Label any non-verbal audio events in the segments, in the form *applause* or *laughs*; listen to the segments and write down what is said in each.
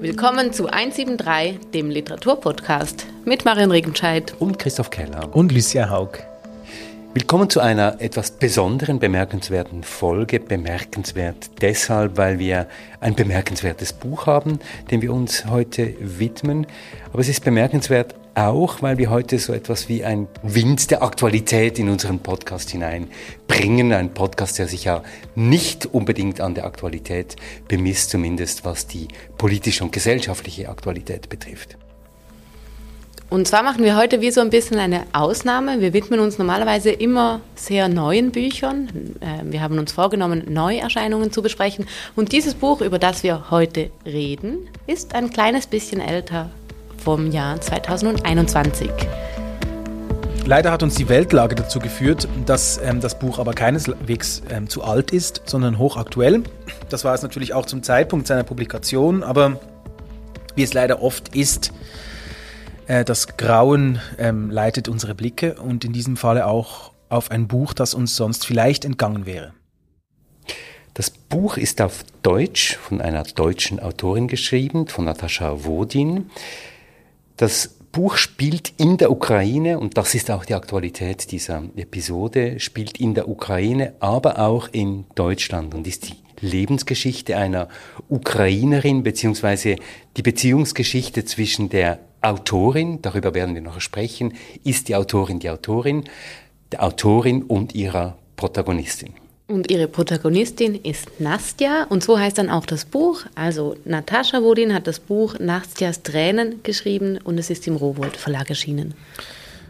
Willkommen zu 173, dem Literaturpodcast mit Marion Regenscheid und Christoph Keller und Lucia Haug. Willkommen zu einer etwas besonderen, bemerkenswerten Folge. Bemerkenswert deshalb, weil wir ein bemerkenswertes Buch haben, dem wir uns heute widmen. Aber es ist bemerkenswert auch, weil wir heute so etwas wie ein Wind der Aktualität in unseren Podcast hineinbringen. Ein Podcast, der sich ja nicht unbedingt an der Aktualität bemisst, zumindest was die politische und gesellschaftliche Aktualität betrifft. Und zwar machen wir heute wie so ein bisschen eine Ausnahme. Wir widmen uns normalerweise immer sehr neuen Büchern. Ähm, wir haben uns vorgenommen, Neuerscheinungen zu besprechen. Und dieses Buch, über das wir heute reden, ist ein kleines bisschen älter vom Jahr 2021. Leider hat uns die Weltlage dazu geführt, dass ähm, das Buch aber keineswegs ähm, zu alt ist, sondern hochaktuell. Das war es natürlich auch zum Zeitpunkt seiner Publikation, aber wie es leider oft ist, äh, das Grauen ähm, leitet unsere Blicke und in diesem Falle auch auf ein Buch, das uns sonst vielleicht entgangen wäre. Das Buch ist auf Deutsch von einer deutschen Autorin geschrieben, von Natascha Wodin. Das Buch spielt in der Ukraine, und das ist auch die Aktualität dieser Episode, spielt in der Ukraine, aber auch in Deutschland und ist die Lebensgeschichte einer Ukrainerin, beziehungsweise die Beziehungsgeschichte zwischen der Autorin, darüber werden wir noch sprechen, ist die Autorin die Autorin, der Autorin und ihrer Protagonistin. Und ihre Protagonistin ist Nastja und so heißt dann auch das Buch. Also Natascha Wodin hat das Buch Nastjas Tränen geschrieben und es ist im Rowold Verlag erschienen.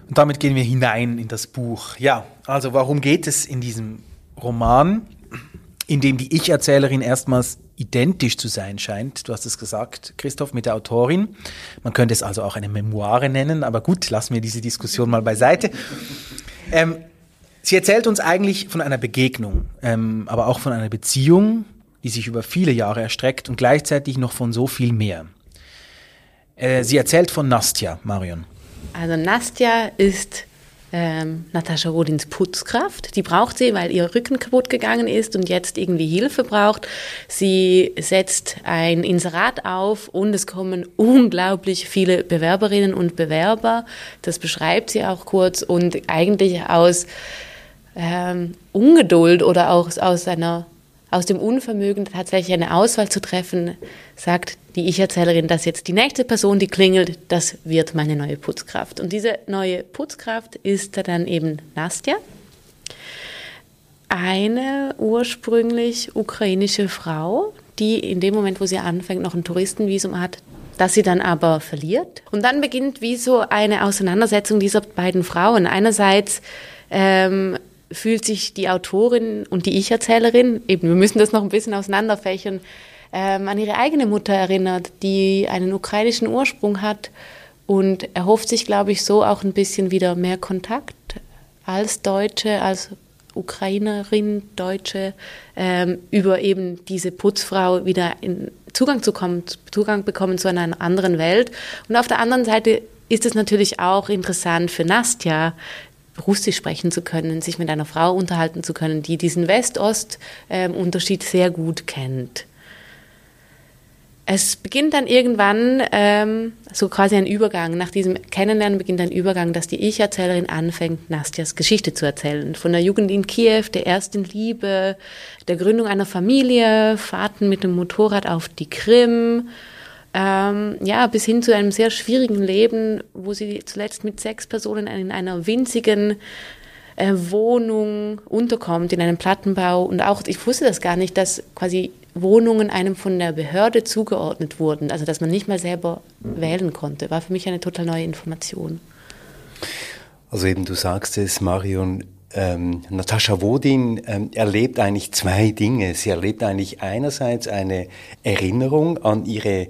Und damit gehen wir hinein in das Buch. Ja, also warum geht es in diesem Roman, in dem die Ich-Erzählerin erstmals identisch zu sein scheint? Du hast es gesagt, Christoph, mit der Autorin. Man könnte es also auch eine Memoire nennen, aber gut, lassen wir diese Diskussion mal beiseite. Ähm, Sie erzählt uns eigentlich von einer Begegnung, ähm, aber auch von einer Beziehung, die sich über viele Jahre erstreckt und gleichzeitig noch von so viel mehr. Äh, sie erzählt von Nastja, Marion. Also Nastja ist ähm, Natascha Rodins Putzkraft. Die braucht sie, weil ihr Rücken kaputt gegangen ist und jetzt irgendwie Hilfe braucht. Sie setzt ein Inserat auf und es kommen unglaublich viele Bewerberinnen und Bewerber. Das beschreibt sie auch kurz und eigentlich aus ähm, Ungeduld oder auch aus einer aus dem Unvermögen tatsächlich eine Auswahl zu treffen, sagt die Ich-Erzählerin, dass jetzt die nächste Person, die klingelt, das wird meine neue Putzkraft. Und diese neue Putzkraft ist dann eben Nastja, eine ursprünglich ukrainische Frau, die in dem Moment, wo sie anfängt, noch ein Touristenvisum hat, das sie dann aber verliert. Und dann beginnt wie so eine Auseinandersetzung dieser beiden Frauen. Einerseits ähm, fühlt sich die Autorin und die Ich-Erzählerin, eben, wir müssen das noch ein bisschen auseinanderfächern, ähm, an ihre eigene Mutter erinnert, die einen ukrainischen Ursprung hat und erhofft sich, glaube ich, so auch ein bisschen wieder mehr Kontakt als Deutsche, als Ukrainerin, Deutsche, ähm, über eben diese Putzfrau wieder in Zugang zu kommen, Zugang bekommen zu einer anderen Welt. Und auf der anderen Seite ist es natürlich auch interessant für Nastja, Russisch sprechen zu können, sich mit einer Frau unterhalten zu können, die diesen West-Ost-Unterschied sehr gut kennt. Es beginnt dann irgendwann ähm, so quasi ein Übergang. Nach diesem Kennenlernen beginnt ein Übergang, dass die Ich-Erzählerin anfängt, Nastjas Geschichte zu erzählen. Von der Jugend in Kiew, der ersten Liebe, der Gründung einer Familie, Fahrten mit dem Motorrad auf die Krim, ähm, ja, bis hin zu einem sehr schwierigen Leben, wo sie zuletzt mit sechs Personen in einer winzigen äh, Wohnung unterkommt, in einem Plattenbau. Und auch, ich wusste das gar nicht, dass quasi Wohnungen einem von der Behörde zugeordnet wurden, also dass man nicht mal selber wählen konnte, war für mich eine total neue Information. Also eben, du sagst es, Marion, ähm, Natascha Wodin ähm, erlebt eigentlich zwei Dinge. Sie erlebt eigentlich einerseits eine Erinnerung an ihre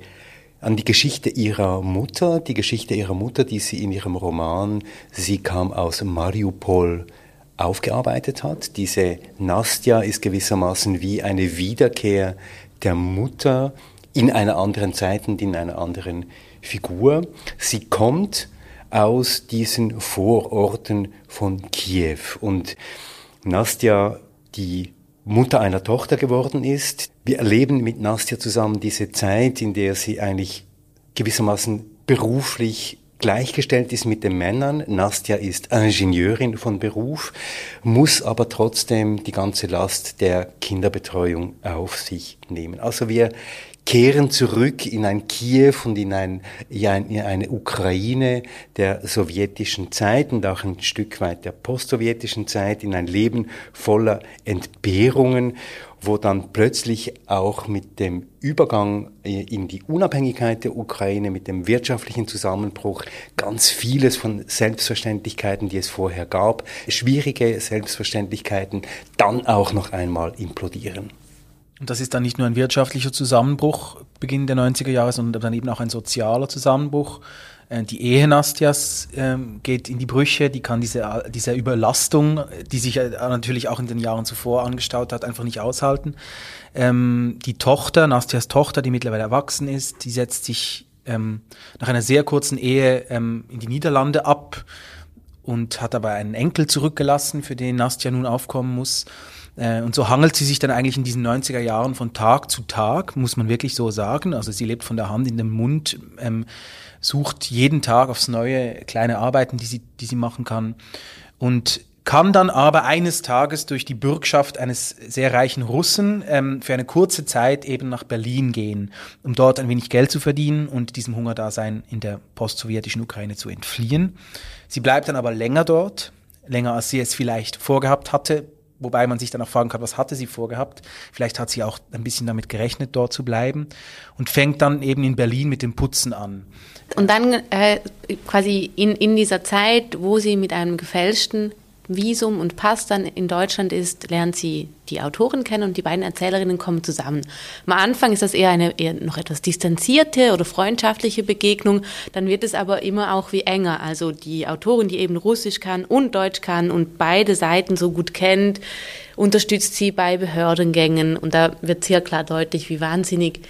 an die Geschichte ihrer Mutter, die Geschichte ihrer Mutter, die sie in ihrem Roman Sie kam aus Mariupol aufgearbeitet hat. Diese Nastja ist gewissermaßen wie eine Wiederkehr der Mutter in einer anderen Zeit und in einer anderen Figur. Sie kommt aus diesen Vororten von Kiew und Nastja, die Mutter einer Tochter geworden ist. Wir erleben mit Nastja zusammen diese Zeit, in der sie eigentlich gewissermaßen beruflich gleichgestellt ist mit den Männern. Nastja ist Ingenieurin von Beruf, muss aber trotzdem die ganze Last der Kinderbetreuung auf sich nehmen. Also wir kehren zurück in ein Kiew und in, ein, in eine Ukraine der sowjetischen Zeit und auch ein Stück weit der postsowjetischen Zeit, in ein Leben voller Entbehrungen wo dann plötzlich auch mit dem Übergang äh, in die Unabhängigkeit der Ukraine, mit dem wirtschaftlichen Zusammenbruch, ganz vieles von Selbstverständlichkeiten, die es vorher gab, schwierige Selbstverständlichkeiten, dann auch noch einmal implodieren. Und das ist dann nicht nur ein wirtschaftlicher Zusammenbruch Beginn der 90er Jahre, sondern dann eben auch ein sozialer Zusammenbruch. Äh, die Ehe Nastias ähm, geht in die Brüche, die kann diese, diese Überlastung, die sich natürlich auch in den Jahren zuvor angestaut hat, einfach nicht aushalten. Ähm, die Tochter, Nastias Tochter, die mittlerweile erwachsen ist, die setzt sich ähm, nach einer sehr kurzen Ehe in die Niederlande ab und hat aber einen Enkel zurückgelassen, für den Nastja nun aufkommen muss. Äh, und so hangelt sie sich dann eigentlich in diesen 90er Jahren von Tag zu Tag, muss man wirklich so sagen. Also sie lebt von der Hand in den Mund, ähm, sucht jeden Tag aufs Neue kleine Arbeiten, die sie, die sie machen kann. Und kann dann aber eines Tages durch die Bürgschaft eines sehr reichen Russen ähm, für eine kurze Zeit eben nach Berlin gehen, um dort ein wenig Geld zu verdienen und diesem Hungerdasein in der postsowjetischen Ukraine zu entfliehen. Sie bleibt dann aber länger dort, länger als sie es vielleicht vorgehabt hatte, wobei man sich dann auch fragen kann, was hatte sie vorgehabt? Vielleicht hat sie auch ein bisschen damit gerechnet, dort zu bleiben und fängt dann eben in Berlin mit dem Putzen an. Und dann äh, quasi in, in dieser Zeit, wo sie mit einem gefälschten Visum und Pass dann in Deutschland ist, lernt sie die Autorin kennen und die beiden Erzählerinnen kommen zusammen. Am Anfang ist das eher eine eher noch etwas distanzierte oder freundschaftliche Begegnung, dann wird es aber immer auch wie enger. Also die Autorin, die eben Russisch kann und Deutsch kann und beide Seiten so gut kennt, unterstützt sie bei Behördengängen und da wird sehr klar deutlich, wie wahnsinnig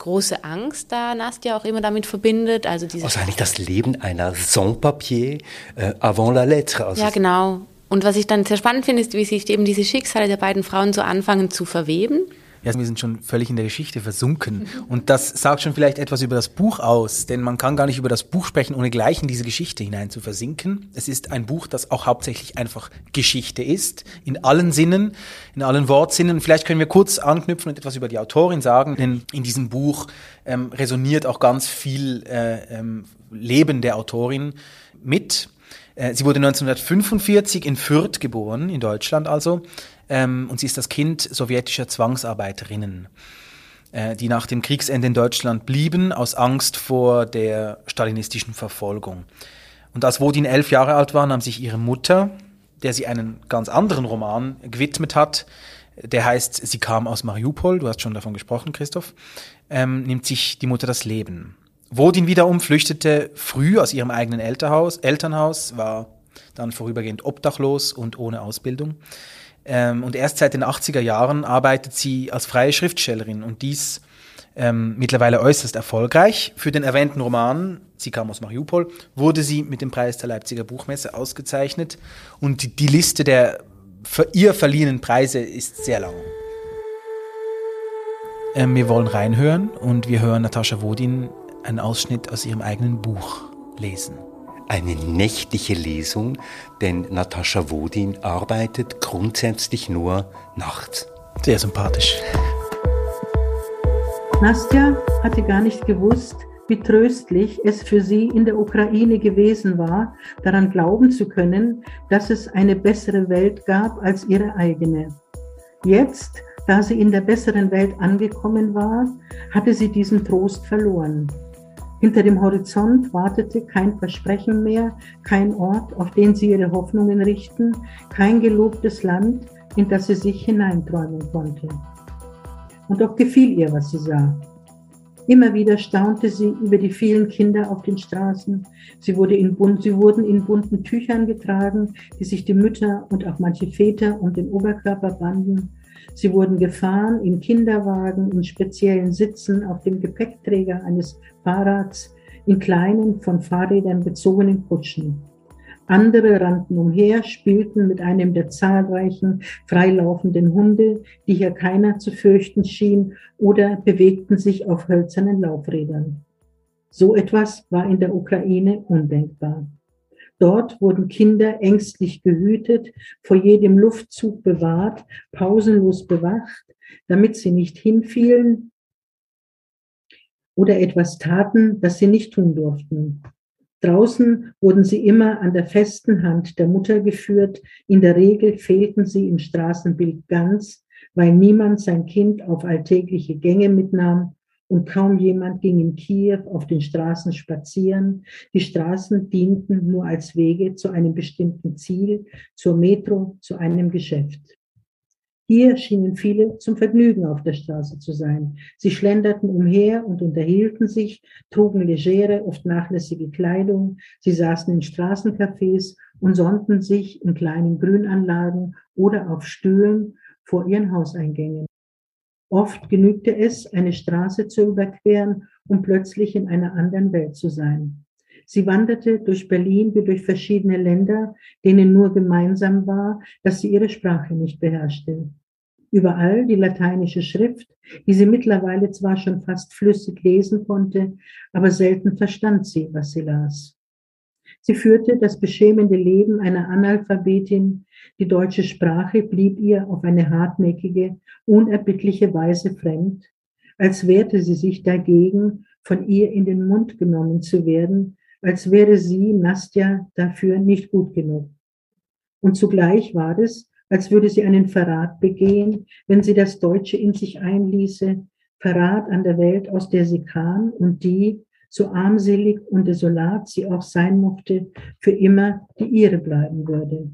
große Angst da Nastja auch immer damit verbindet. Also, diese eigentlich das Leben einer Sans-Papier äh, avant la lettre. Also ja, genau. Und was ich dann sehr spannend finde, ist, wie sich eben diese Schicksale der beiden Frauen so anfangen zu verweben. Ja, wir sind schon völlig in der Geschichte versunken. Und das sagt schon vielleicht etwas über das Buch aus, denn man kann gar nicht über das Buch sprechen, ohne gleich in diese Geschichte hinein zu versinken. Es ist ein Buch, das auch hauptsächlich einfach Geschichte ist, in allen Sinnen, in allen Wortsinnen. Vielleicht können wir kurz anknüpfen und etwas über die Autorin sagen, denn in diesem Buch ähm, resoniert auch ganz viel äh, ähm, Leben der Autorin mit. Äh, sie wurde 1945 in Fürth geboren, in Deutschland also, ähm, und sie ist das Kind sowjetischer Zwangsarbeiterinnen, äh, die nach dem Kriegsende in Deutschland blieben, aus Angst vor der stalinistischen Verfolgung. Und als Wodin elf Jahre alt war, nahm sich ihre Mutter, der sie einen ganz anderen Roman gewidmet hat, der heißt Sie kam aus Mariupol, du hast schon davon gesprochen, Christoph, ähm, nimmt sich die Mutter das Leben. Wodin wiederum flüchtete früh aus ihrem eigenen Elternhaus, Elternhaus war dann vorübergehend obdachlos und ohne Ausbildung. Ähm, und erst seit den 80er Jahren arbeitet sie als freie Schriftstellerin und dies ähm, mittlerweile äußerst erfolgreich. Für den erwähnten Roman, sie kam aus Mariupol, wurde sie mit dem Preis der Leipziger Buchmesse ausgezeichnet und die, die Liste der ihr verliehenen Preise ist sehr lang. Ähm, wir wollen reinhören und wir hören Natascha Wodin einen Ausschnitt aus ihrem eigenen Buch lesen. Eine nächtliche Lesung, denn Natascha Wodin arbeitet grundsätzlich nur nachts. Sehr sympathisch. Nastja hatte gar nicht gewusst, wie tröstlich es für sie in der Ukraine gewesen war, daran glauben zu können, dass es eine bessere Welt gab als ihre eigene. Jetzt, da sie in der besseren Welt angekommen war, hatte sie diesen Trost verloren. Hinter dem Horizont wartete kein Versprechen mehr, kein Ort, auf den sie ihre Hoffnungen richten, kein gelobtes Land, in das sie sich hineinträumen konnte. Und doch gefiel ihr, was sie sah. Immer wieder staunte sie über die vielen Kinder auf den Straßen. Sie, wurde in bunt, sie wurden in bunten Tüchern getragen, die sich die Mütter und auch manche Väter um den Oberkörper banden. Sie wurden gefahren in Kinderwagen, in speziellen Sitzen auf dem Gepäckträger eines Fahrrads, in kleinen, von Fahrrädern bezogenen Kutschen. Andere rannten umher, spielten mit einem der zahlreichen freilaufenden Hunde, die hier keiner zu fürchten schien, oder bewegten sich auf hölzernen Laufrädern. So etwas war in der Ukraine undenkbar. Dort wurden Kinder ängstlich gehütet, vor jedem Luftzug bewahrt, pausenlos bewacht, damit sie nicht hinfielen oder etwas taten, das sie nicht tun durften. Draußen wurden sie immer an der festen Hand der Mutter geführt. In der Regel fehlten sie im Straßenbild ganz, weil niemand sein Kind auf alltägliche Gänge mitnahm und kaum jemand ging in Kiew auf den Straßen spazieren. Die Straßen dienten nur als Wege zu einem bestimmten Ziel, zur Metro, zu einem Geschäft. Hier schienen viele zum Vergnügen auf der Straße zu sein. Sie schlenderten umher und unterhielten sich, trugen legere, oft nachlässige Kleidung. Sie saßen in Straßencafés und sonnten sich in kleinen Grünanlagen oder auf Stühlen vor ihren Hauseingängen. Oft genügte es, eine Straße zu überqueren, um plötzlich in einer anderen Welt zu sein. Sie wanderte durch Berlin wie durch verschiedene Länder, denen nur gemeinsam war, dass sie ihre Sprache nicht beherrschte. Überall die lateinische Schrift, die sie mittlerweile zwar schon fast flüssig lesen konnte, aber selten verstand sie, was sie las. Sie führte das beschämende Leben einer Analphabetin. Die deutsche Sprache blieb ihr auf eine hartnäckige, unerbittliche Weise fremd, als wehrte sie sich dagegen, von ihr in den Mund genommen zu werden, als wäre sie, Nastja, dafür nicht gut genug. Und zugleich war es, als würde sie einen Verrat begehen, wenn sie das Deutsche in sich einließe, Verrat an der Welt, aus der sie kam und die, so armselig und desolat sie auch sein mochte, für immer die ihre bleiben würde.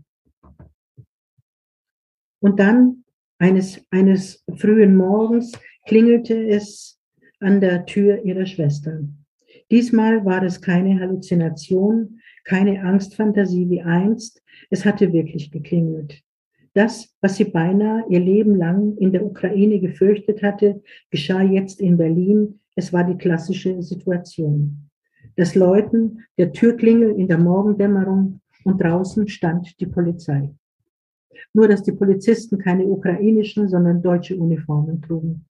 Und dann eines, eines frühen Morgens klingelte es an der Tür ihrer Schwester. Diesmal war es keine Halluzination, keine Angstfantasie wie einst. Es hatte wirklich geklingelt. Das, was sie beinahe ihr Leben lang in der Ukraine gefürchtet hatte, geschah jetzt in Berlin es war die klassische Situation. Das Läuten der Türklingel in der Morgendämmerung und draußen stand die Polizei. Nur, dass die Polizisten keine ukrainischen, sondern deutsche Uniformen trugen.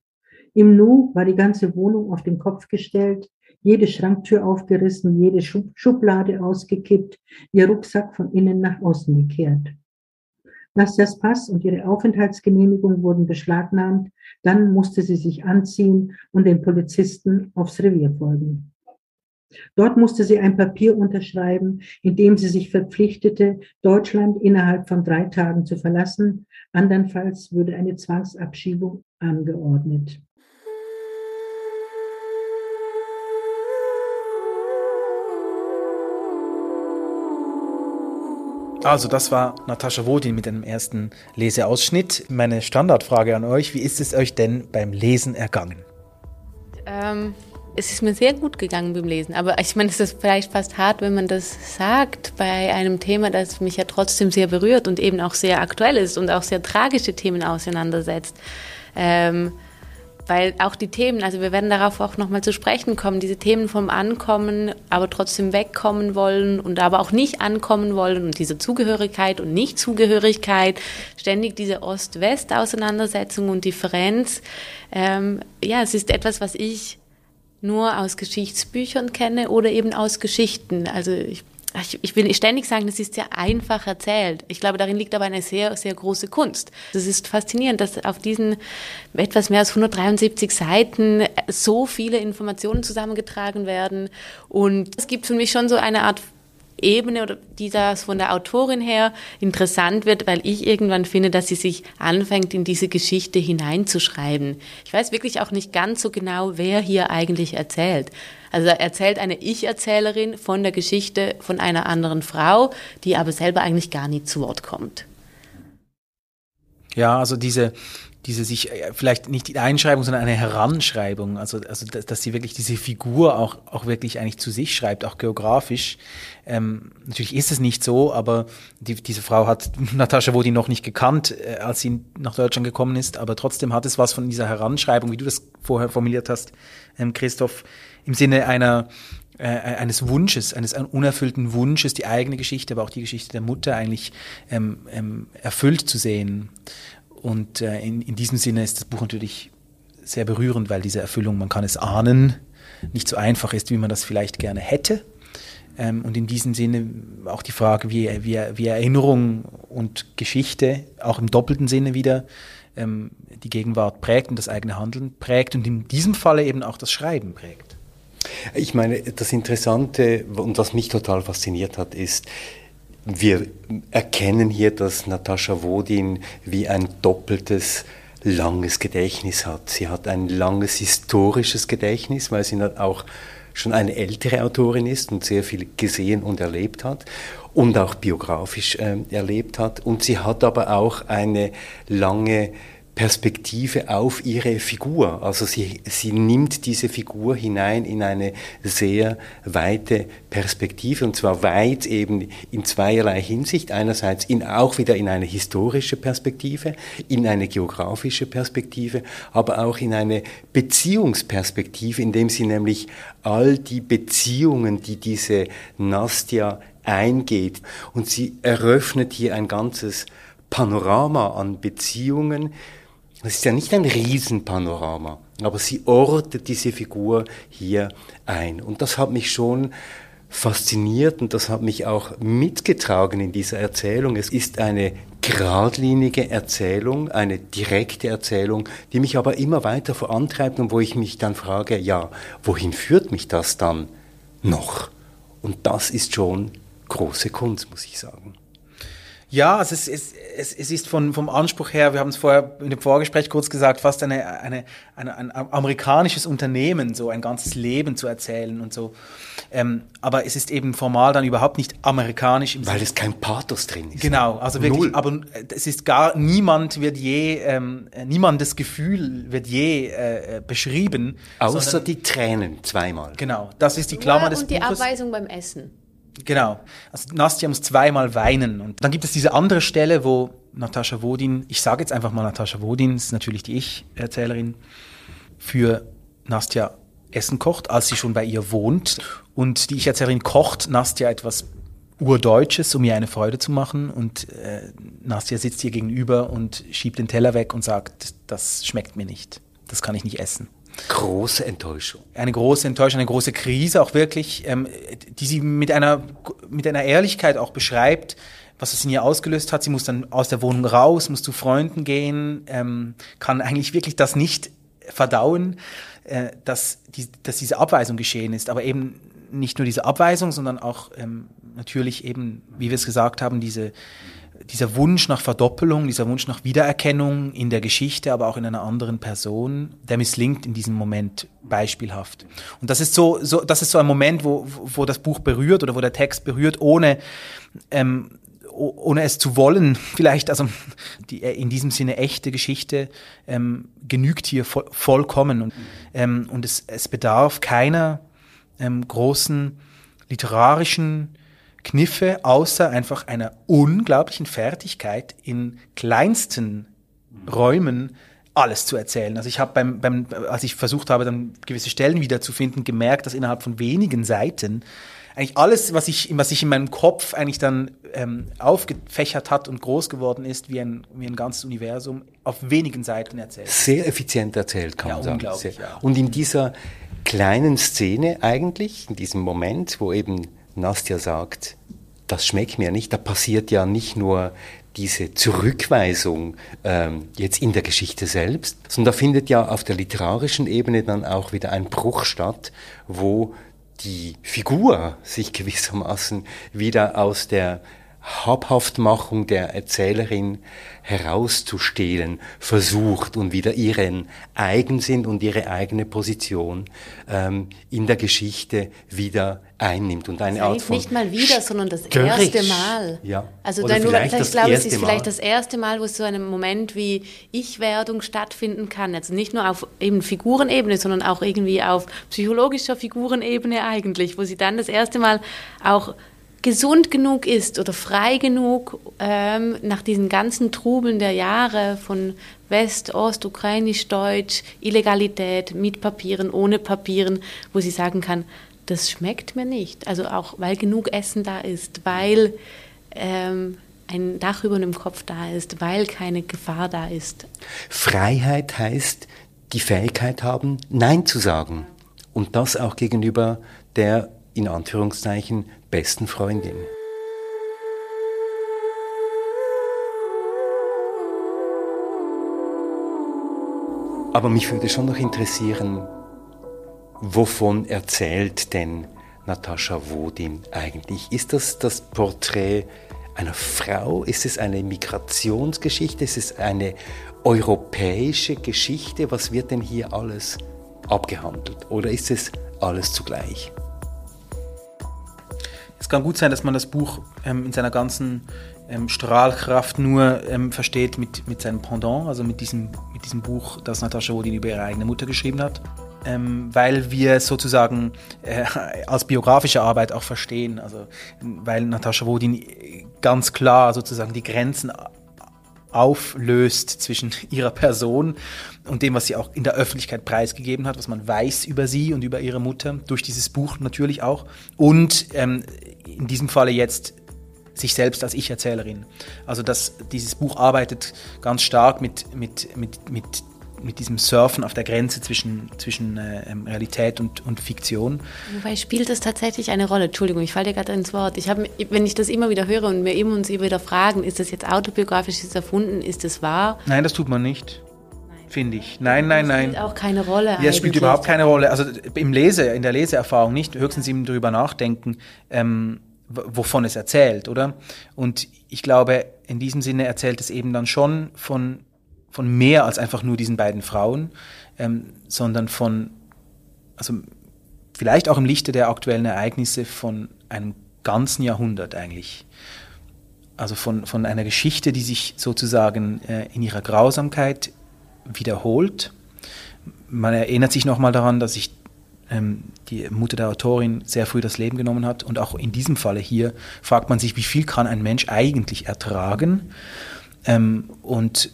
Im Nu war die ganze Wohnung auf den Kopf gestellt, jede Schranktür aufgerissen, jede Schublade ausgekippt, ihr Rucksack von innen nach außen gekehrt. Nastias Pass und ihre Aufenthaltsgenehmigung wurden beschlagnahmt. Dann musste sie sich anziehen und den Polizisten aufs Revier folgen. Dort musste sie ein Papier unterschreiben, in dem sie sich verpflichtete, Deutschland innerhalb von drei Tagen zu verlassen. Andernfalls würde eine Zwangsabschiebung angeordnet. Also das war Natascha Wodin mit einem ersten Leseausschnitt. Meine Standardfrage an euch, wie ist es euch denn beim Lesen ergangen? Ähm, es ist mir sehr gut gegangen beim Lesen, aber ich meine, es ist vielleicht fast hart, wenn man das sagt bei einem Thema, das mich ja trotzdem sehr berührt und eben auch sehr aktuell ist und auch sehr tragische Themen auseinandersetzt. Ähm, weil auch die Themen, also wir werden darauf auch nochmal zu sprechen kommen, diese Themen vom Ankommen, aber trotzdem wegkommen wollen und aber auch nicht ankommen wollen und diese Zugehörigkeit und Nichtzugehörigkeit, ständig diese Ost-West-Auseinandersetzung und Differenz. Ähm, ja, es ist etwas, was ich nur aus Geschichtsbüchern kenne oder eben aus Geschichten. Also ich ich, ich will ständig sagen, das ist sehr einfach erzählt. Ich glaube, darin liegt aber eine sehr, sehr große Kunst. Es ist faszinierend, dass auf diesen etwas mehr als 173 Seiten so viele Informationen zusammengetragen werden. Und es gibt für mich schon so eine Art Ebene oder die das von der Autorin her interessant wird, weil ich irgendwann finde, dass sie sich anfängt, in diese Geschichte hineinzuschreiben. Ich weiß wirklich auch nicht ganz so genau, wer hier eigentlich erzählt. Also erzählt eine Ich-Erzählerin von der Geschichte von einer anderen Frau, die aber selber eigentlich gar nicht zu Wort kommt. Ja, also diese, diese sich äh, vielleicht nicht die Einschreibung, sondern eine Heranschreibung, also, also dass, sie wirklich diese Figur auch, auch wirklich eigentlich zu sich schreibt, auch geografisch. Ähm, natürlich ist es nicht so, aber die, diese Frau hat *laughs* Natascha Wodi noch nicht gekannt, äh, als sie nach Deutschland gekommen ist, aber trotzdem hat es was von dieser Heranschreibung, wie du das vorher formuliert hast, ähm, Christoph, im Sinne einer äh, eines Wunsches, eines unerfüllten Wunsches, die eigene Geschichte, aber auch die Geschichte der Mutter eigentlich ähm, ähm, erfüllt zu sehen. Und äh, in, in diesem Sinne ist das Buch natürlich sehr berührend, weil diese Erfüllung, man kann es ahnen, nicht so einfach ist, wie man das vielleicht gerne hätte. Ähm, und in diesem Sinne auch die Frage, wie, wie, wie Erinnerung und Geschichte auch im doppelten Sinne wieder ähm, die Gegenwart prägt und das eigene Handeln prägt und in diesem Falle eben auch das Schreiben prägt. Ich meine, das Interessante und was mich total fasziniert hat, ist, wir erkennen hier, dass Natascha Wodin wie ein doppeltes langes Gedächtnis hat. Sie hat ein langes historisches Gedächtnis, weil sie auch schon eine ältere Autorin ist und sehr viel gesehen und erlebt hat und auch biografisch äh, erlebt hat. Und sie hat aber auch eine lange Perspektive auf ihre Figur. Also sie, sie nimmt diese Figur hinein in eine sehr weite Perspektive und zwar weit eben in zweierlei Hinsicht. Einerseits in, auch wieder in eine historische Perspektive, in eine geografische Perspektive, aber auch in eine Beziehungsperspektive, indem sie nämlich all die Beziehungen, die diese Nastja eingeht und sie eröffnet hier ein ganzes Panorama an Beziehungen, das ist ja nicht ein Riesenpanorama, aber sie ortet diese Figur hier ein. Und das hat mich schon fasziniert und das hat mich auch mitgetragen in dieser Erzählung. Es ist eine geradlinige Erzählung, eine direkte Erzählung, die mich aber immer weiter vorantreibt und wo ich mich dann frage, ja, wohin führt mich das dann noch? Und das ist schon große Kunst, muss ich sagen. Ja, also es, es, es, es ist von, vom Anspruch her, wir haben es vorher in dem Vorgespräch kurz gesagt, fast eine, eine, eine, ein amerikanisches Unternehmen, so ein ganzes Leben zu erzählen und so. Ähm, aber es ist eben formal dann überhaupt nicht amerikanisch. Im Weil Sinne. es kein Pathos drin ist. Genau, also wirklich, Null. aber es ist gar, niemand wird je, ähm, niemandes Gefühl wird je äh, beschrieben. Außer sondern, die Tränen zweimal. Genau, das ist die Klammer ja, des Buches. Und die Abweisung beim Essen. Genau. Also Nastja muss zweimal weinen. Und dann gibt es diese andere Stelle, wo Natascha Wodin, ich sage jetzt einfach mal Natascha Wodin, ist natürlich die Ich-Erzählerin, für Nastja Essen kocht, als sie schon bei ihr wohnt. Und die Ich-Erzählerin kocht Nastja etwas Urdeutsches, um ihr eine Freude zu machen. Und äh, Nastja sitzt ihr gegenüber und schiebt den Teller weg und sagt, das schmeckt mir nicht. Das kann ich nicht essen. Große Enttäuschung. Eine große Enttäuschung, eine große Krise auch wirklich, ähm, die sie mit einer, mit einer Ehrlichkeit auch beschreibt, was es in ihr ausgelöst hat. Sie muss dann aus der Wohnung raus, muss zu Freunden gehen, ähm, kann eigentlich wirklich das nicht verdauen, äh, dass, die, dass diese Abweisung geschehen ist. Aber eben nicht nur diese Abweisung, sondern auch ähm, natürlich eben, wie wir es gesagt haben, diese dieser Wunsch nach Verdoppelung, dieser Wunsch nach Wiedererkennung in der Geschichte, aber auch in einer anderen Person, der misslingt in diesem Moment beispielhaft. Und das ist so, so das ist so ein Moment, wo, wo das Buch berührt oder wo der Text berührt, ohne ähm, ohne es zu wollen, *laughs* vielleicht, also die äh, in diesem Sinne echte Geschichte ähm, genügt hier vo vollkommen. Und, ähm, und es, es bedarf keiner ähm, großen literarischen Kniffe, außer einfach einer unglaublichen Fertigkeit in kleinsten Räumen alles zu erzählen. Also ich habe beim, beim, als ich versucht habe, dann gewisse Stellen wiederzufinden, gemerkt, dass innerhalb von wenigen Seiten eigentlich alles, was ich, was sich in meinem Kopf eigentlich dann ähm, aufgefächert hat und groß geworden ist, wie ein, wie ein ganzes Universum, auf wenigen Seiten erzählt. Sehr effizient erzählt, kann ja, man sagen. Unglaublich, ja. Und in dieser kleinen Szene eigentlich, in diesem Moment, wo eben Nastja sagt, das schmeckt mir nicht, da passiert ja nicht nur diese Zurückweisung ähm, jetzt in der Geschichte selbst, sondern da findet ja auf der literarischen Ebene dann auch wieder ein Bruch statt, wo die Figur sich gewissermaßen wieder aus der Habhaftmachung der Erzählerin herauszustehlen versucht und wieder ihren Eigensinn und ihre eigene Position ähm, in der Geschichte wieder einnimmt und eine Art von nicht mal wieder, sondern das erste Mal. Ja. Also Oder dann, vielleicht ich glaube, es ist vielleicht das erste Mal, wo so ein Moment wie Ich-Werdung stattfinden kann. Also nicht nur auf eben Figurenebene, sondern auch irgendwie auf psychologischer Figurenebene eigentlich, wo sie dann das erste Mal auch gesund genug ist oder frei genug ähm, nach diesen ganzen Trubeln der Jahre von West, Ost, Ukrainisch, Deutsch, Illegalität, mit Papieren, ohne Papieren, wo sie sagen kann, das schmeckt mir nicht. Also auch, weil genug Essen da ist, weil ähm, ein Dach über dem Kopf da ist, weil keine Gefahr da ist. Freiheit heißt die Fähigkeit haben, Nein zu sagen. Und das auch gegenüber der, in Anführungszeichen, besten Freundin. Aber mich würde schon noch interessieren, wovon erzählt denn Natascha Wodin eigentlich? Ist das das Porträt einer Frau? Ist es eine Migrationsgeschichte? Ist es eine europäische Geschichte? Was wird denn hier alles abgehandelt? Oder ist es alles zugleich? Es kann gut sein, dass man das Buch ähm, in seiner ganzen ähm, Strahlkraft nur ähm, versteht mit, mit seinem Pendant, also mit diesem, mit diesem Buch, das Natascha Wodin über ihre eigene Mutter geschrieben hat. Ähm, weil wir sozusagen äh, als biografische Arbeit auch verstehen, also weil Natascha Wodin ganz klar sozusagen die Grenzen auflöst zwischen *laughs* ihrer Person und dem, was sie auch in der Öffentlichkeit preisgegeben hat, was man weiß über sie und über ihre Mutter, durch dieses Buch natürlich auch. Und ähm, in diesem Falle jetzt sich selbst als Ich-Erzählerin. Also dass dieses Buch arbeitet ganz stark mit, mit, mit, mit mit diesem Surfen auf der Grenze zwischen, zwischen äh, ähm, Realität und, und Fiktion. Wobei spielt das tatsächlich eine Rolle? Entschuldigung, ich falle dir gerade ins Wort. Ich hab, wenn ich das immer wieder höre und mir immer uns immer wieder fragen, ist das jetzt autobiografisch, ist das erfunden, ist das wahr? Nein, das tut man nicht. Finde ich. Nein, nein, nein. Das spielt auch keine Rolle. Ja, es spielt überhaupt keine Rolle. Also im Lese, in der Leseerfahrung nicht, höchstens eben darüber nachdenken, ähm, wovon es erzählt, oder? Und ich glaube, in diesem Sinne erzählt es eben dann schon von von mehr als einfach nur diesen beiden Frauen, ähm, sondern von, also vielleicht auch im Lichte der aktuellen Ereignisse von einem ganzen Jahrhundert eigentlich. Also von, von einer Geschichte, die sich sozusagen äh, in ihrer Grausamkeit wiederholt. Man erinnert sich nochmal daran, dass sich ähm, die Mutter der Autorin sehr früh das Leben genommen hat. Und auch in diesem Falle hier fragt man sich, wie viel kann ein Mensch eigentlich ertragen? Ähm, und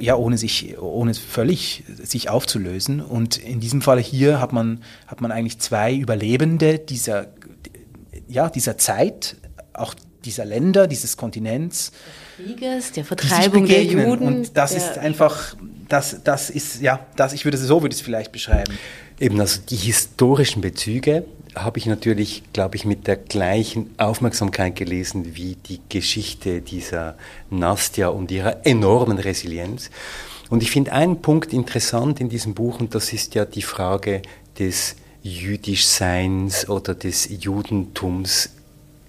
ja, ohne sich, ohne völlig sich aufzulösen. Und in diesem Fall hier hat man, hat man eigentlich zwei Überlebende dieser, ja, dieser Zeit, auch dieser Länder, dieses Kontinents. Des Krieges, der Vertreibung der Juden. Und das ist einfach, das, das ist, ja, das, ich würde so würde ich es vielleicht beschreiben. Eben, also die historischen Bezüge habe ich natürlich, glaube ich, mit der gleichen Aufmerksamkeit gelesen wie die Geschichte dieser Nastja und ihrer enormen Resilienz. Und ich finde einen Punkt interessant in diesem Buch, und das ist ja die Frage des Jüdischseins oder des Judentums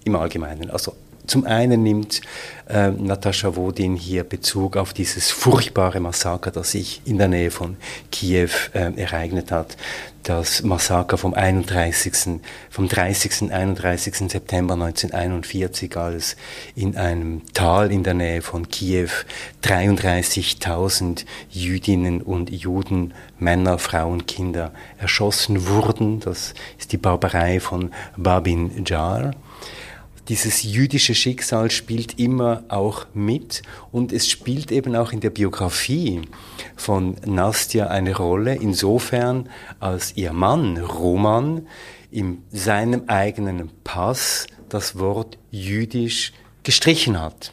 im Allgemeinen. Also zum einen nimmt äh, Natascha Wodin hier Bezug auf dieses furchtbare Massaker, das sich in der Nähe von Kiew äh, ereignet hat. Das Massaker vom 31., vom 30. 31. September 1941, als in einem Tal in der Nähe von Kiew 33.000 Jüdinnen und Juden, Männer, Frauen, Kinder erschossen wurden. Das ist die Barbarei von Babin Jar dieses jüdische Schicksal spielt immer auch mit und es spielt eben auch in der Biografie von Nastja eine Rolle, insofern als ihr Mann Roman in seinem eigenen Pass das Wort jüdisch gestrichen hat.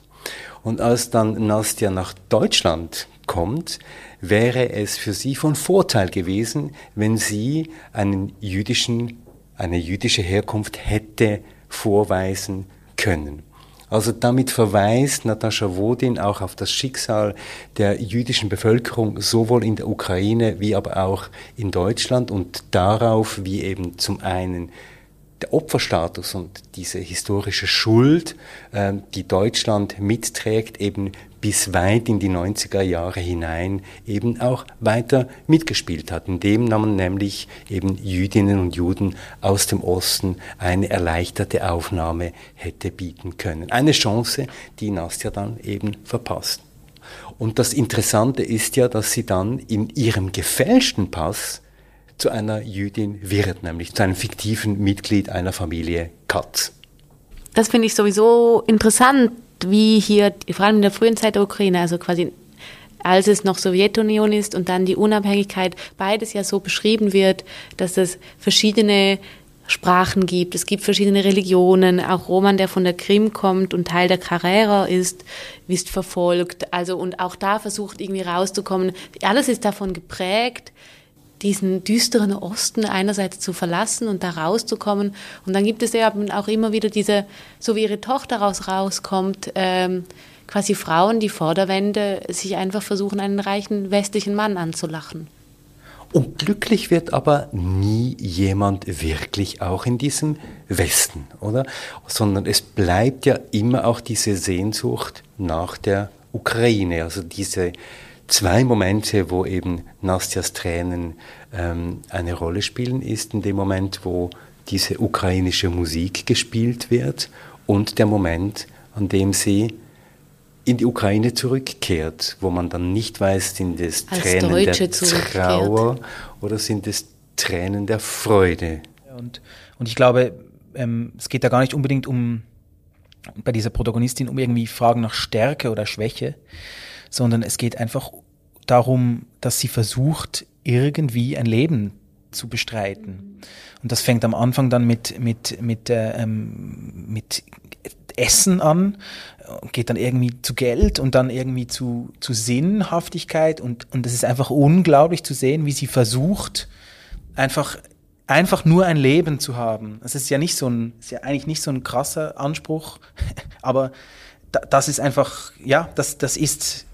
Und als dann Nastja nach Deutschland kommt, wäre es für sie von Vorteil gewesen, wenn sie einen jüdischen, eine jüdische Herkunft hätte vorweisen können. Also damit verweist Natascha Wodin auch auf das Schicksal der jüdischen Bevölkerung sowohl in der Ukraine wie aber auch in Deutschland und darauf, wie eben zum einen der Opferstatus und diese historische Schuld, äh, die Deutschland mitträgt, eben bis weit in die 90er Jahre hinein eben auch weiter mitgespielt hat, indem man nämlich eben Jüdinnen und Juden aus dem Osten eine erleichterte Aufnahme hätte bieten können. Eine Chance, die Nastja dann eben verpasst. Und das Interessante ist ja, dass sie dann in ihrem gefälschten Pass zu einer Jüdin wird, nämlich zu einem fiktiven Mitglied einer Familie Katz. Das finde ich sowieso interessant, wie hier, vor allem in der frühen Zeit der Ukraine, also quasi als es noch Sowjetunion ist und dann die Unabhängigkeit, beides ja so beschrieben wird, dass es verschiedene Sprachen gibt. Es gibt verschiedene Religionen. Auch Roman, der von der Krim kommt und Teil der Carrera ist, ist verfolgt. Also und auch da versucht irgendwie rauszukommen. Alles ist davon geprägt, diesen düsteren Osten einerseits zu verlassen und da rauszukommen. Und dann gibt es ja auch immer wieder diese, so wie ihre Tochter raus rauskommt, ähm, quasi Frauen, die vor der Wende sich einfach versuchen, einen reichen westlichen Mann anzulachen. Und glücklich wird aber nie jemand wirklich auch in diesem Westen, oder? Sondern es bleibt ja immer auch diese Sehnsucht nach der Ukraine, also diese zwei Momente, wo eben Nastjas Tränen ähm, eine Rolle spielen, ist in dem Moment, wo diese ukrainische Musik gespielt wird und der Moment, an dem sie in die Ukraine zurückkehrt, wo man dann nicht weiß, sind es Als Tränen Deutsche der Trauer oder sind es Tränen der Freude. Und, und ich glaube, ähm, es geht da gar nicht unbedingt um bei dieser Protagonistin um irgendwie Fragen nach Stärke oder Schwäche, sondern es geht einfach darum, dass sie versucht, irgendwie ein Leben zu bestreiten. Und das fängt am Anfang dann mit, mit, mit, äh, ähm, mit Essen an, geht dann irgendwie zu Geld und dann irgendwie zu, zu Sinnhaftigkeit und, und es ist einfach unglaublich zu sehen, wie sie versucht, einfach, einfach nur ein Leben zu haben. Das ist ja nicht so ein, ist ja eigentlich nicht so ein krasser Anspruch, *laughs* aber das ist einfach, ja, das, das ist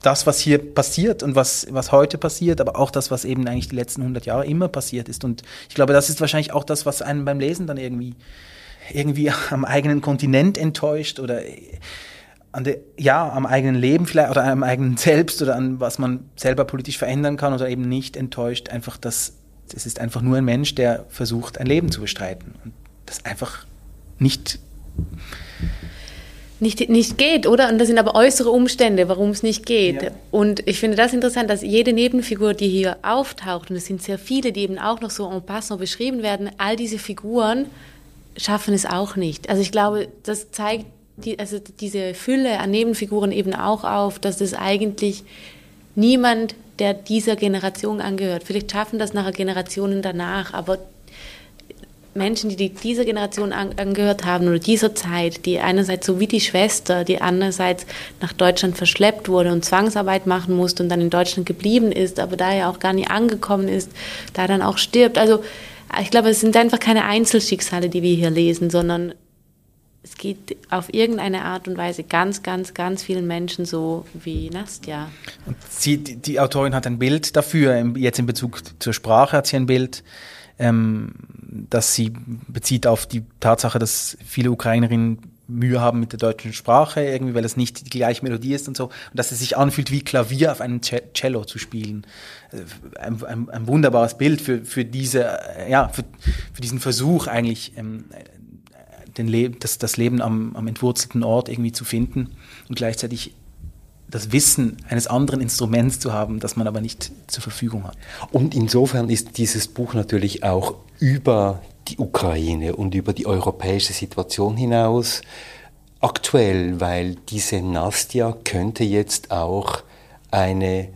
das, was hier passiert und was, was heute passiert, aber auch das, was eben eigentlich die letzten 100 Jahre immer passiert ist. Und ich glaube, das ist wahrscheinlich auch das, was einen beim Lesen dann irgendwie irgendwie am eigenen Kontinent enttäuscht oder an der, ja, am eigenen Leben vielleicht oder am eigenen Selbst oder an was man selber politisch verändern kann oder eben nicht enttäuscht. Einfach das, es ist einfach nur ein Mensch, der versucht, ein Leben zu bestreiten und das einfach nicht nicht, nicht geht, oder? Und das sind aber äußere Umstände, warum es nicht geht. Ja. Und ich finde das interessant, dass jede Nebenfigur, die hier auftaucht, und es sind sehr viele, die eben auch noch so en passant beschrieben werden, all diese Figuren schaffen es auch nicht. Also ich glaube, das zeigt die, also diese Fülle an Nebenfiguren eben auch auf, dass das eigentlich niemand, der dieser Generation angehört, vielleicht schaffen das nachher Generationen danach, aber Menschen, die dieser Generation angehört haben oder dieser Zeit, die einerseits so wie die Schwester, die andererseits nach Deutschland verschleppt wurde und Zwangsarbeit machen musste und dann in Deutschland geblieben ist, aber da ja auch gar nicht angekommen ist, da dann auch stirbt. Also ich glaube, es sind einfach keine Einzelschicksale, die wir hier lesen, sondern es geht auf irgendeine Art und Weise ganz, ganz, ganz vielen Menschen so wie Nastja. Und sie, die, die Autorin hat ein Bild dafür, jetzt in Bezug zur Sprache hat sie ein Bild, ähm, das sie bezieht auf die Tatsache, dass viele Ukrainerinnen Mühe haben mit der deutschen Sprache, irgendwie, weil es nicht die gleiche Melodie ist und so. Und dass es sich anfühlt, wie Klavier auf einem Cello zu spielen. Äh, ein, ein, ein wunderbares Bild für, für diese, äh, ja, für, für diesen Versuch eigentlich, ähm, den Le das, das Leben am, am entwurzelten Ort irgendwie zu finden und gleichzeitig das Wissen eines anderen Instruments zu haben, das man aber nicht zur Verfügung hat. Und insofern ist dieses Buch natürlich auch über die Ukraine und über die europäische Situation hinaus aktuell, weil diese Nastja könnte jetzt auch eine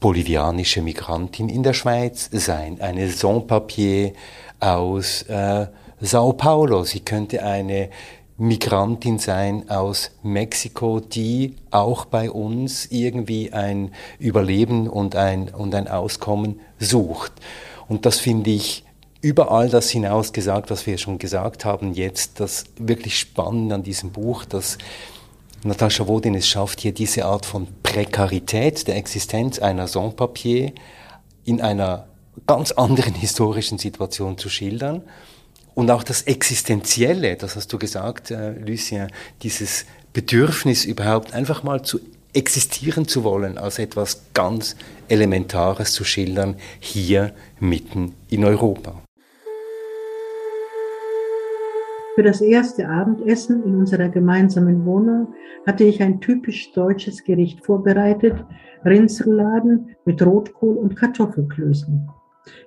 bolivianische Migrantin in der Schweiz sein, eine Sans-Papier aus äh, Sao Paulo. Sie könnte eine Migrantin sein aus Mexiko, die auch bei uns irgendwie ein Überleben und ein, und ein Auskommen sucht. Und das finde ich über all das hinaus gesagt, was wir schon gesagt haben, jetzt das wirklich Spannende an diesem Buch, dass Natascha Wodin es schafft, hier diese Art von Prekarität der Existenz einer Sans-Papier in einer ganz anderen *laughs* historischen Situation zu schildern. Und auch das Existenzielle, das hast du gesagt, äh, Lucien, dieses Bedürfnis überhaupt einfach mal zu existieren zu wollen, als etwas ganz Elementares zu schildern, hier mitten in Europa. Für das erste Abendessen in unserer gemeinsamen Wohnung hatte ich ein typisch deutsches Gericht vorbereitet, Rindsrouladen mit Rotkohl und Kartoffelklößen.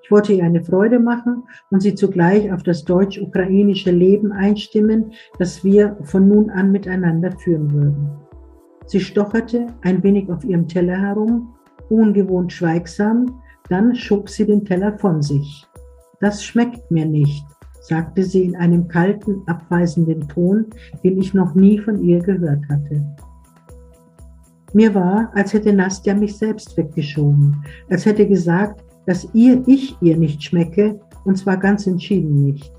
Ich wollte ihr eine Freude machen und sie zugleich auf das deutsch-ukrainische Leben einstimmen, das wir von nun an miteinander führen würden. Sie stocherte ein wenig auf ihrem Teller herum, ungewohnt schweigsam, dann schob sie den Teller von sich. Das schmeckt mir nicht, sagte sie in einem kalten, abweisenden Ton, den ich noch nie von ihr gehört hatte. Mir war, als hätte Nastja mich selbst weggeschoben, als hätte gesagt, dass ihr ich ihr nicht schmecke, und zwar ganz entschieden nicht.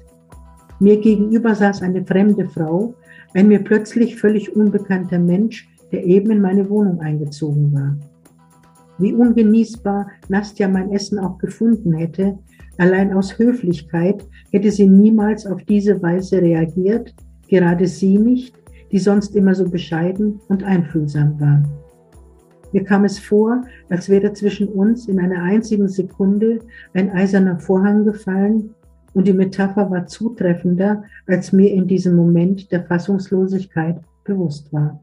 Mir gegenüber saß eine fremde Frau, ein mir plötzlich völlig unbekannter Mensch, der eben in meine Wohnung eingezogen war. Wie ungenießbar Nastja mein Essen auch gefunden hätte, allein aus Höflichkeit hätte sie niemals auf diese Weise reagiert, gerade sie nicht, die sonst immer so bescheiden und einfühlsam war. Mir kam es vor, als wäre zwischen uns in einer einzigen Sekunde ein eiserner Vorhang gefallen und die Metapher war zutreffender, als mir in diesem Moment der Fassungslosigkeit bewusst war.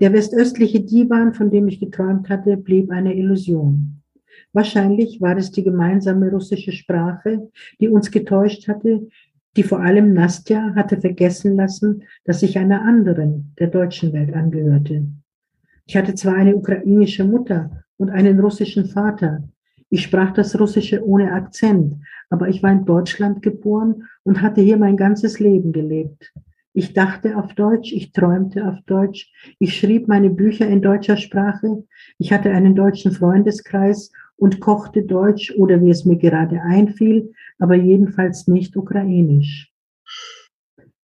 Der westöstliche Divan, von dem ich geträumt hatte, blieb eine Illusion. Wahrscheinlich war es die gemeinsame russische Sprache, die uns getäuscht hatte, die vor allem Nastja hatte vergessen lassen, dass ich einer anderen, der deutschen Welt angehörte. Ich hatte zwar eine ukrainische Mutter und einen russischen Vater. Ich sprach das Russische ohne Akzent, aber ich war in Deutschland geboren und hatte hier mein ganzes Leben gelebt. Ich dachte auf Deutsch, ich träumte auf Deutsch, ich schrieb meine Bücher in deutscher Sprache, ich hatte einen deutschen Freundeskreis und kochte Deutsch oder wie es mir gerade einfiel, aber jedenfalls nicht ukrainisch.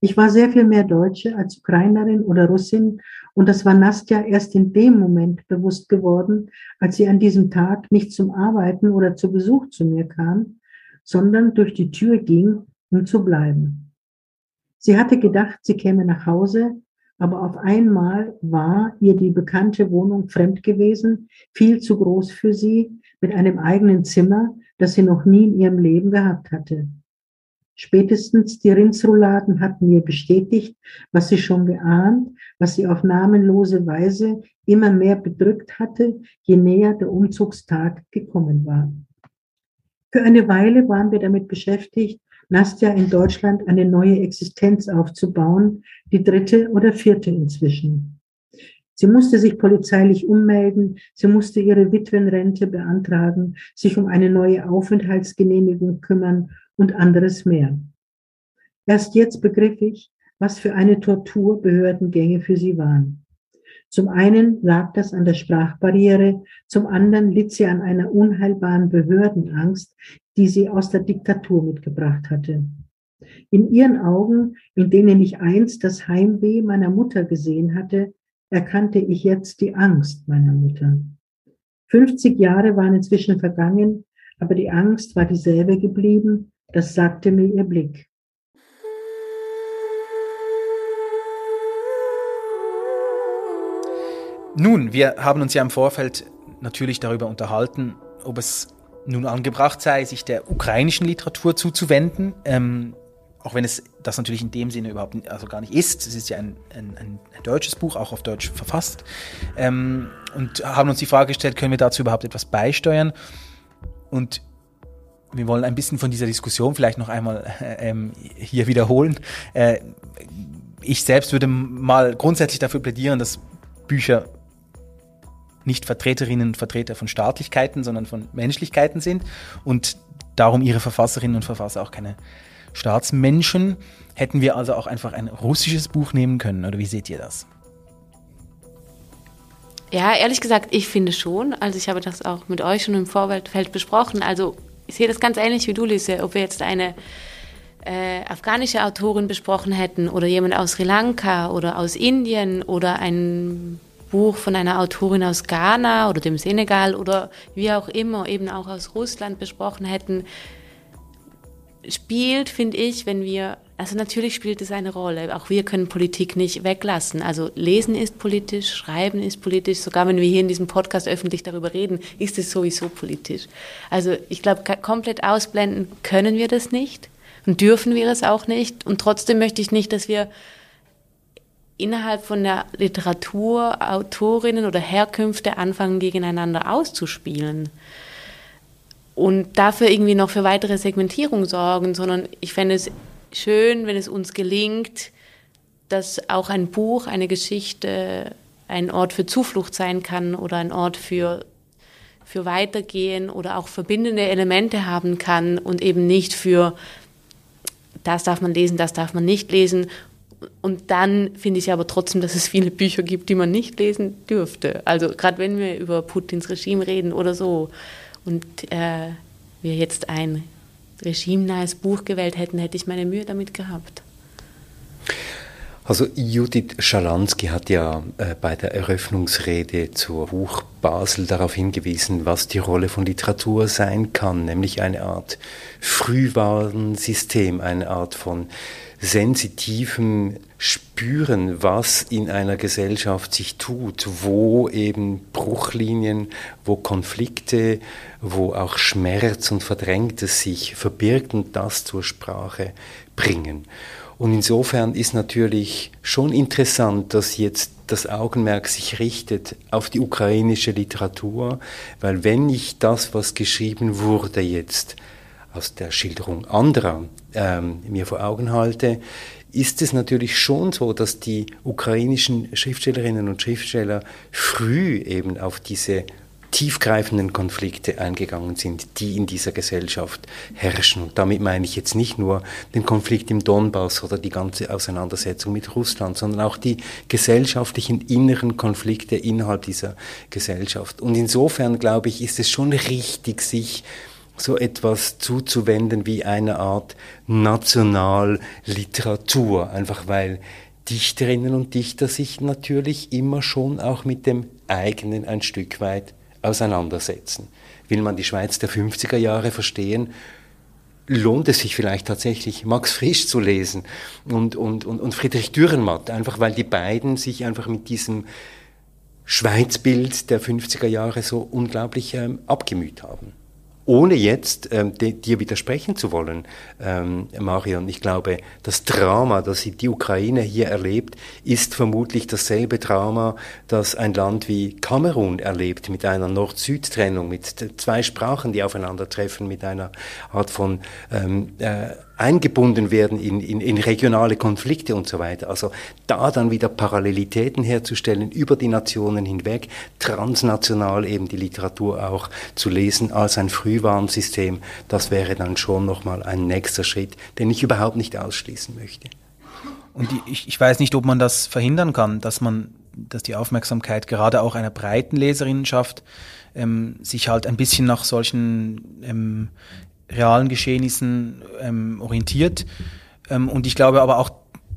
Ich war sehr viel mehr Deutsche als Ukrainerin oder Russin und das war Nastja erst in dem Moment bewusst geworden, als sie an diesem Tag nicht zum Arbeiten oder zu Besuch zu mir kam, sondern durch die Tür ging, um zu bleiben. Sie hatte gedacht, sie käme nach Hause, aber auf einmal war ihr die bekannte Wohnung fremd gewesen, viel zu groß für sie, mit einem eigenen Zimmer, das sie noch nie in ihrem Leben gehabt hatte. Spätestens die Rindsrouladen hatten mir bestätigt, was sie schon geahnt, was sie auf namenlose Weise immer mehr bedrückt hatte, je näher der Umzugstag gekommen war. Für eine Weile waren wir damit beschäftigt, Nastja in Deutschland eine neue Existenz aufzubauen, die dritte oder vierte inzwischen. Sie musste sich polizeilich ummelden, sie musste ihre Witwenrente beantragen, sich um eine neue Aufenthaltsgenehmigung kümmern und anderes mehr. Erst jetzt begriff ich, was für eine Tortur Behördengänge für sie waren. Zum einen lag das an der Sprachbarriere, zum anderen litt sie an einer unheilbaren Behördenangst, die sie aus der Diktatur mitgebracht hatte. In ihren Augen, in denen ich einst das Heimweh meiner Mutter gesehen hatte, erkannte ich jetzt die Angst meiner Mutter. 50 Jahre waren inzwischen vergangen, aber die Angst war dieselbe geblieben das sagte mir ihr Blick. Nun, wir haben uns ja im Vorfeld natürlich darüber unterhalten, ob es nun angebracht sei, sich der ukrainischen Literatur zuzuwenden. Ähm, auch wenn es das natürlich in dem Sinne überhaupt also gar nicht ist. Es ist ja ein, ein, ein deutsches Buch, auch auf Deutsch verfasst. Ähm, und haben uns die Frage gestellt, können wir dazu überhaupt etwas beisteuern? Und wir wollen ein bisschen von dieser Diskussion vielleicht noch einmal äh, ähm, hier wiederholen. Äh, ich selbst würde mal grundsätzlich dafür plädieren, dass Bücher nicht Vertreterinnen und Vertreter von Staatlichkeiten, sondern von Menschlichkeiten sind und darum ihre Verfasserinnen und Verfasser auch keine Staatsmenschen. Hätten wir also auch einfach ein russisches Buch nehmen können, oder wie seht ihr das? Ja, ehrlich gesagt, ich finde schon. Also ich habe das auch mit euch schon im Vorfeld besprochen. Also ich sehe das ganz ähnlich wie du, Lise, ob wir jetzt eine äh, afghanische Autorin besprochen hätten oder jemand aus Sri Lanka oder aus Indien oder ein Buch von einer Autorin aus Ghana oder dem Senegal oder wie auch immer, eben auch aus Russland besprochen hätten, spielt, finde ich, wenn wir also natürlich spielt es eine Rolle. Auch wir können Politik nicht weglassen. Also lesen ist politisch, schreiben ist politisch. Sogar wenn wir hier in diesem Podcast öffentlich darüber reden, ist es sowieso politisch. Also ich glaube, komplett ausblenden können wir das nicht und dürfen wir es auch nicht. Und trotzdem möchte ich nicht, dass wir innerhalb von der Literatur Autorinnen oder Herkünfte anfangen, gegeneinander auszuspielen und dafür irgendwie noch für weitere Segmentierung sorgen, sondern ich fände es schön, wenn es uns gelingt, dass auch ein Buch, eine Geschichte ein Ort für Zuflucht sein kann oder ein Ort für, für Weitergehen oder auch verbindende Elemente haben kann und eben nicht für das darf man lesen, das darf man nicht lesen. Und dann finde ich aber trotzdem, dass es viele Bücher gibt, die man nicht lesen dürfte. Also gerade wenn wir über Putins Regime reden oder so und äh, wir jetzt ein regimenahes Buch gewählt hätten, hätte ich meine Mühe damit gehabt. Also Judith Schalansky hat ja äh, bei der Eröffnungsrede zur Buch Basel darauf hingewiesen, was die Rolle von Literatur sein kann, nämlich eine Art Frühwarnsystem, eine Art von sensitivem Spüren, was in einer Gesellschaft sich tut, wo eben Bruchlinien, wo Konflikte, wo auch Schmerz und Verdrängtes sich verbirgt und das zur Sprache bringen. Und insofern ist natürlich schon interessant, dass jetzt das Augenmerk sich richtet auf die ukrainische Literatur, weil wenn ich das, was geschrieben wurde jetzt aus der Schilderung anderer ähm, mir vor Augen halte, ist es natürlich schon so, dass die ukrainischen Schriftstellerinnen und Schriftsteller früh eben auf diese tiefgreifenden Konflikte eingegangen sind, die in dieser Gesellschaft herrschen. Und damit meine ich jetzt nicht nur den Konflikt im Donbass oder die ganze Auseinandersetzung mit Russland, sondern auch die gesellschaftlichen inneren Konflikte innerhalb dieser Gesellschaft. Und insofern, glaube ich, ist es schon richtig, sich so etwas zuzuwenden wie eine Art Nationalliteratur, einfach weil Dichterinnen und Dichter sich natürlich immer schon auch mit dem eigenen ein Stück weit auseinandersetzen. Will man die Schweiz der 50er Jahre verstehen, lohnt es sich vielleicht tatsächlich, Max Frisch zu lesen und, und, und, und Friedrich Dürrenmatt, einfach weil die beiden sich einfach mit diesem Schweizbild der 50er Jahre so unglaublich ähm, abgemüht haben ohne jetzt ähm, dir widersprechen zu wollen, ähm, Marion, ich glaube, das Drama, das die Ukraine hier erlebt, ist vermutlich dasselbe Drama, das ein Land wie Kamerun erlebt, mit einer Nord-Süd-Trennung, mit zwei Sprachen, die aufeinandertreffen, mit einer Art von ähm, äh, eingebunden werden in, in, in regionale Konflikte und so weiter. Also da dann wieder Parallelitäten herzustellen über die Nationen hinweg, transnational eben die Literatur auch zu lesen als ein Frühwarnsystem, das wäre dann schon nochmal ein nächster Schritt, den ich überhaupt nicht ausschließen möchte. Und ich, ich weiß nicht, ob man das verhindern kann, dass man, dass die Aufmerksamkeit gerade auch einer breiten Leserinnenschaft ähm, sich halt ein bisschen nach solchen ähm, realen Geschehnissen ähm, orientiert. Ähm, und ich glaube aber auch,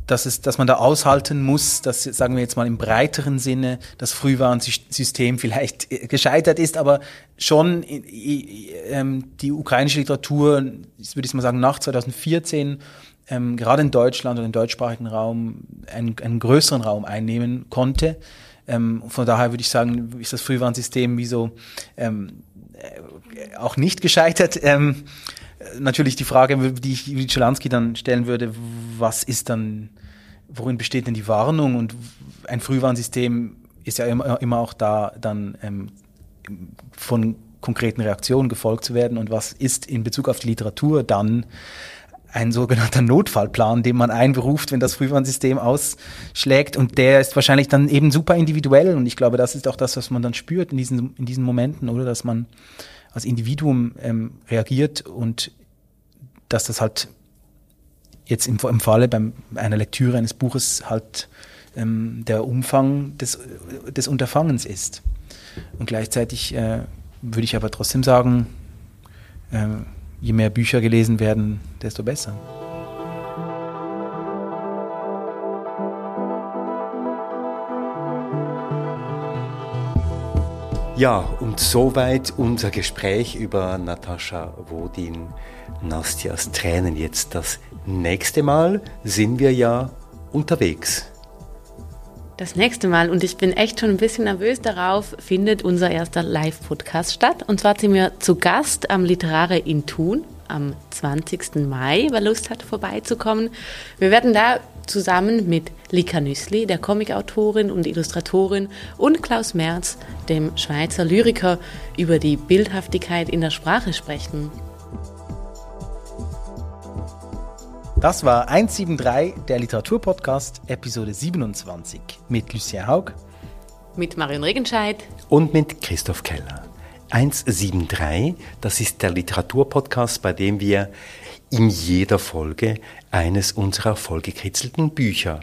dass, es, dass man da aushalten muss, dass, sagen wir jetzt mal im breiteren Sinne, das Frühwarnsystem vielleicht *laughs* gescheitert ist, aber schon ähm, die ukrainische Literatur, würde ich mal sagen, nach 2014 ähm, gerade in Deutschland oder im deutschsprachigen Raum einen, einen größeren Raum einnehmen konnte. Ähm, von daher würde ich sagen, ist das Frühwarnsystem wie so ähm, äh, auch nicht gescheitert. Ähm, natürlich die Frage, die ich Judith Schalansky dann stellen würde, was ist dann, worin besteht denn die Warnung? Und ein Frühwarnsystem ist ja immer, immer auch da, dann ähm, von konkreten Reaktionen gefolgt zu werden. Und was ist in Bezug auf die Literatur dann ein sogenannter Notfallplan, den man einberuft, wenn das Frühwarnsystem ausschlägt. Und der ist wahrscheinlich dann eben super individuell. Und ich glaube, das ist auch das, was man dann spürt in diesen, in diesen Momenten, oder? Dass man als Individuum ähm, reagiert und dass das halt jetzt im, im Falle bei einer Lektüre eines Buches halt ähm, der Umfang des, des Unterfangens ist. Und gleichzeitig äh, würde ich aber trotzdem sagen, äh, je mehr Bücher gelesen werden, desto besser. Ja, und soweit unser Gespräch über Natascha Wodin, Nastias Tränen. Jetzt das nächste Mal sind wir ja unterwegs. Das nächste Mal, und ich bin echt schon ein bisschen nervös darauf, findet unser erster Live-Podcast statt. Und zwar sind wir zu Gast am Literare in Thun am 20. Mai, wer Lust hat, vorbeizukommen. Wir werden da zusammen mit Lika Nüssli, der Comicautorin und Illustratorin, und Klaus Merz, dem Schweizer Lyriker, über die Bildhaftigkeit in der Sprache sprechen. Das war 173, der Literaturpodcast, Episode 27 mit Lucien Haug, mit Marion Regenscheid und mit Christoph Keller. 173. Das ist der Literaturpodcast, bei dem wir in jeder Folge eines unserer vollgekritzelten Bücher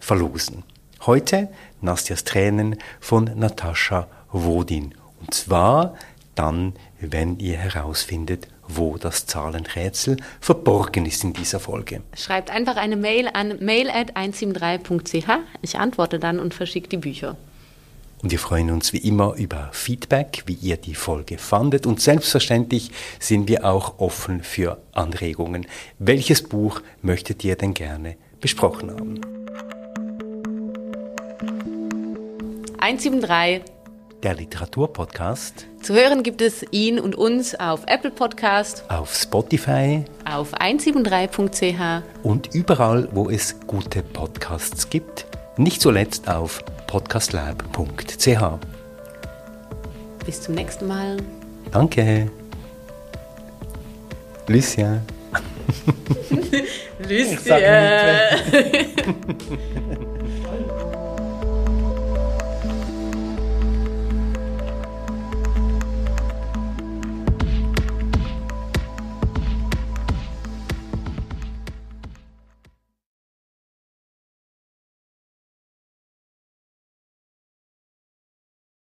verlosen. Heute Nastjas Tränen von Natascha Wodin. Und zwar dann, wenn ihr herausfindet, wo das Zahlenrätsel verborgen ist in dieser Folge. Schreibt einfach eine Mail an mail.173.ch. Ich antworte dann und verschicke die Bücher. Und wir freuen uns wie immer über Feedback, wie ihr die Folge fandet. Und selbstverständlich sind wir auch offen für Anregungen. Welches Buch möchtet ihr denn gerne besprochen haben? 173 der Literaturpodcast. Zu hören gibt es ihn und uns auf Apple Podcast, auf Spotify, auf 173.ch und überall, wo es gute Podcasts gibt. Nicht zuletzt auf podcastlab.ch. Bis zum nächsten Mal. Danke. Lucia. Lucia. *laughs* *laughs*